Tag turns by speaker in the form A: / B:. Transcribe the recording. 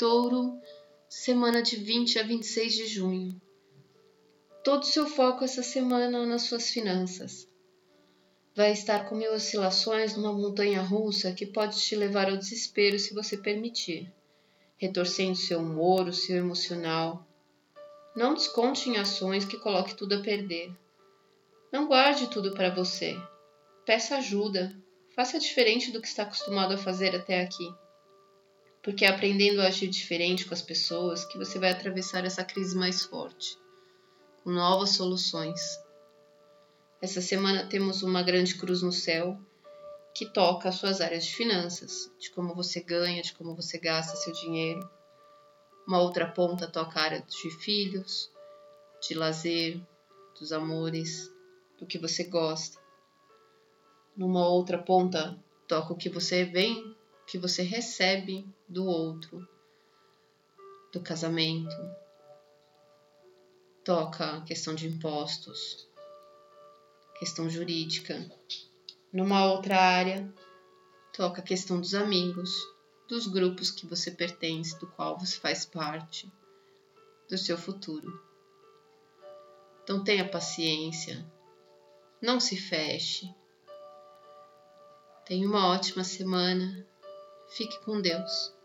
A: Touro, semana de 20 a 26 de junho. Todo o seu foco essa semana nas suas finanças. Vai estar com mil oscilações numa montanha russa que pode te levar ao desespero se você permitir, retorcendo seu humor, o seu emocional. Não desconte em ações que coloque tudo a perder. Não guarde tudo para você. Peça ajuda. Faça diferente do que está acostumado a fazer até aqui. Porque é aprendendo a agir diferente com as pessoas que você vai atravessar essa crise mais forte, com novas soluções. Essa semana temos uma grande cruz no céu que toca as suas áreas de finanças, de como você ganha, de como você gasta seu dinheiro. Uma outra ponta toca a área de filhos, de lazer, dos amores, do que você gosta. Numa outra ponta toca o que você vem, que você recebe do outro, do casamento. Toca a questão de impostos, questão jurídica. Numa outra área, toca a questão dos amigos, dos grupos que você pertence, do qual você faz parte, do seu futuro. Então tenha paciência, não se feche. Tenha uma ótima semana. Fique com Deus.